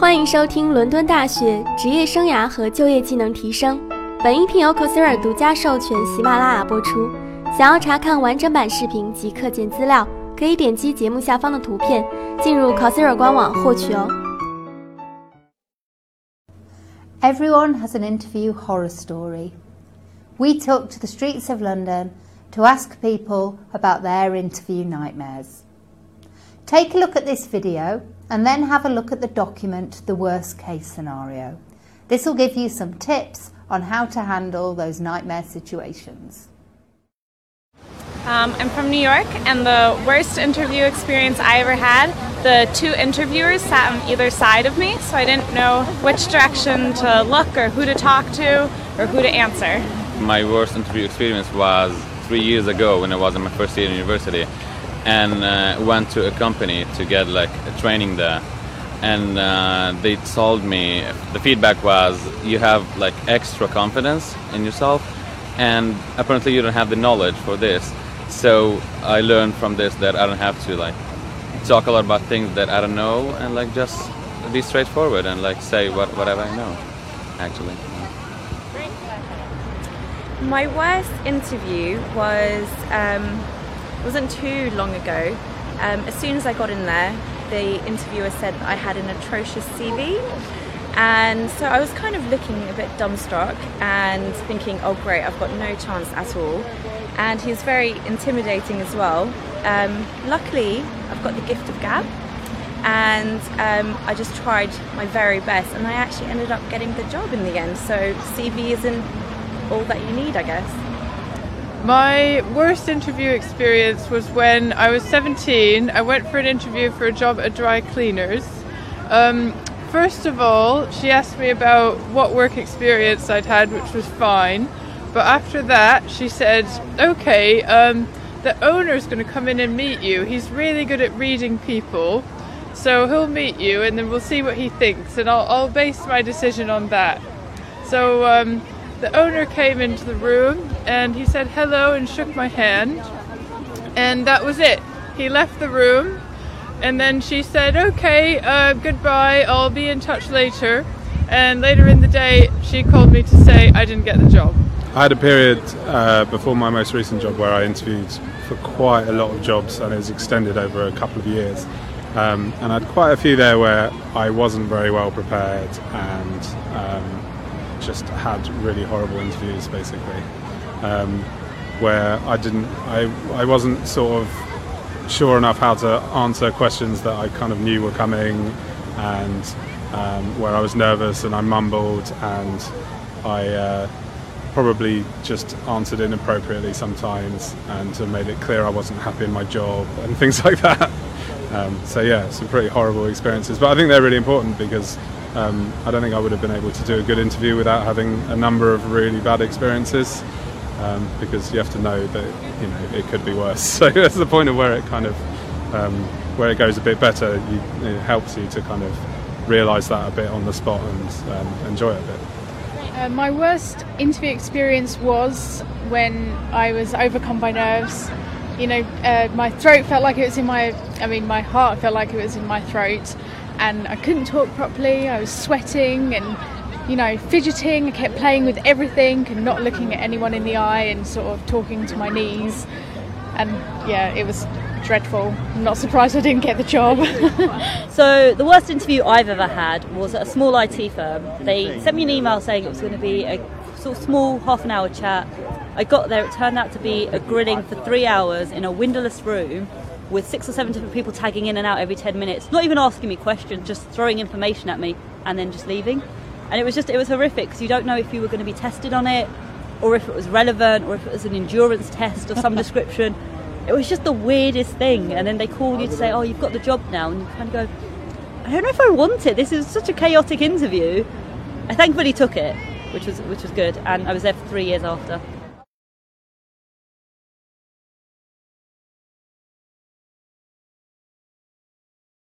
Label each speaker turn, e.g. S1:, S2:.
S1: 欢迎收听伦敦大学职业生涯和就业技能提升。本音频由 Coursera 独家授权喜马拉雅播出。想要查看完整版视频及课件资料，可以点击节目下方的图片，进入 Coursera 官网获取哦。
S2: Everyone has an interview horror story. We took to the streets of London to ask people about their interview nightmares. Take a look at this video and then have a look at the document, the worst case scenario. This will give you some tips on how to handle those nightmare situations.
S3: Um, I'm from New York, and the worst interview experience I ever had, the two interviewers sat on either side of me, so I didn't know which direction to look or who to talk to or who to answer.
S4: My worst interview experience was three years ago when I was in my first year in university and uh, went to a company to get like a training there. And uh, they told me the feedback was you have like extra confidence in yourself and apparently you don't have the knowledge for this. So i learned from this that i don't have to like talk a lot about things that i don't know and like just be straightforward and like say what, whatever i know actually.
S5: My worst interview was um, wasn't too long ago. Um, as soon as I got in there, the interviewer said that I had an atrocious CV. And so I was kind of looking a bit dumbstruck and thinking, oh, great, I've got no chance at all. And he was very intimidating as well. Um, luckily, I've got the gift of gab, and um, I just tried my very best, and I actually ended up getting the job in the end. So CV isn't all that you need, I guess.
S6: My worst interview experience was when I was 17. I went for an interview for a job at Dry Cleaners. Um, first of all, she asked me about what work experience I'd had, which was fine. But after that, she said, okay, um, the owner's going to come in and meet you. He's really good at reading people. So he'll meet you and then we'll see what he thinks. And I'll, I'll base my decision on that. So um, the owner came into the room and he said hello and shook my hand. And that was it. He left the room and then she said, okay, uh, goodbye, I'll be in touch later. And later in the day, she called me to say I didn't get the job.
S7: I had a period uh, before my most recent job where I interviewed for quite a lot of jobs and it was extended over a couple of years. Um, and I had quite a few there where I wasn't very well prepared and um, just had really horrible interviews basically um, where I didn't I, I wasn't sort of sure enough how to answer questions that I kind of knew were coming and um, where I was nervous and I mumbled and I uh, probably just answered inappropriately sometimes and made it clear I wasn't happy in my job and things like that. Um, so yeah, some pretty horrible experiences, but I think they're really important because um, I don't think I would have been able to do a good interview without having a number of really bad experiences. Um, because you have to know that you know it could be worse. So that's the point of where it kind of um, where it goes a bit better. You, it helps you to kind of realise that a bit on the spot and um, enjoy it a bit.
S8: Uh, my worst interview experience was when I was overcome by nerves. You know, uh, my throat felt like it was in my, I mean, my heart felt like it was in my throat, and I couldn't talk properly. I was sweating and you know, fidgeting. I kept playing with everything and not looking at anyone in the eye and sort of talking to my knees. And yeah, it was dreadful. I'm not surprised I didn't get the job.
S9: so the worst interview I've ever had was at a small IT firm. They sent me an email saying it was going to be a sort of small half an hour chat. I got there, it turned out to be a grilling for three hours in a windowless room with six or seven different people tagging in and out every 10 minutes, not even asking me questions, just throwing information at me and then just leaving. And it was just, it was horrific because you don't know if you were going to be tested on it or if it was relevant or if it was an endurance test of some description. It was just the weirdest thing. And then they call you to say, oh, you've got the job now. And you kind of go, I don't know if I want it. This is such a chaotic interview. I thankfully took it, which was, which was good. And I was there for three years after.